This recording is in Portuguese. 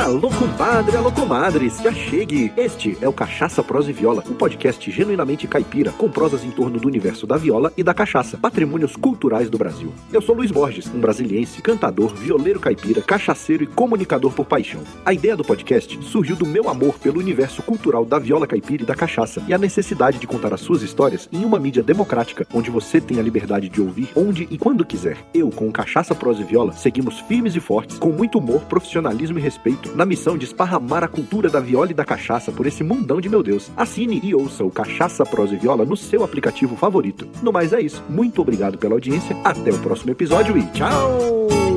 Alô, compadre, alô, comadres, já chegue! Este é o Cachaça, Prosa e Viola, um podcast genuinamente caipira, com prosas em torno do universo da viola e da cachaça, patrimônios culturais do Brasil. Eu sou Luiz Borges, um brasiliense, cantador, violeiro caipira, cachaceiro e comunicador por paixão. A ideia do podcast surgiu do meu amor pelo universo cultural da viola caipira e da cachaça, e a necessidade de contar as suas histórias em uma mídia democrática, onde você tem a liberdade de ouvir onde e quando quiser. Eu, com o Cachaça, Prosa e Viola, seguimos firmes e fortes, com muito humor, profissionalismo e respeito, na missão de esparramar a cultura da viola e da cachaça por esse mundão de meu Deus. Assine e ouça o Cachaça, Prosa e Viola no seu aplicativo favorito. No mais é isso. Muito obrigado pela audiência, até o próximo episódio e tchau!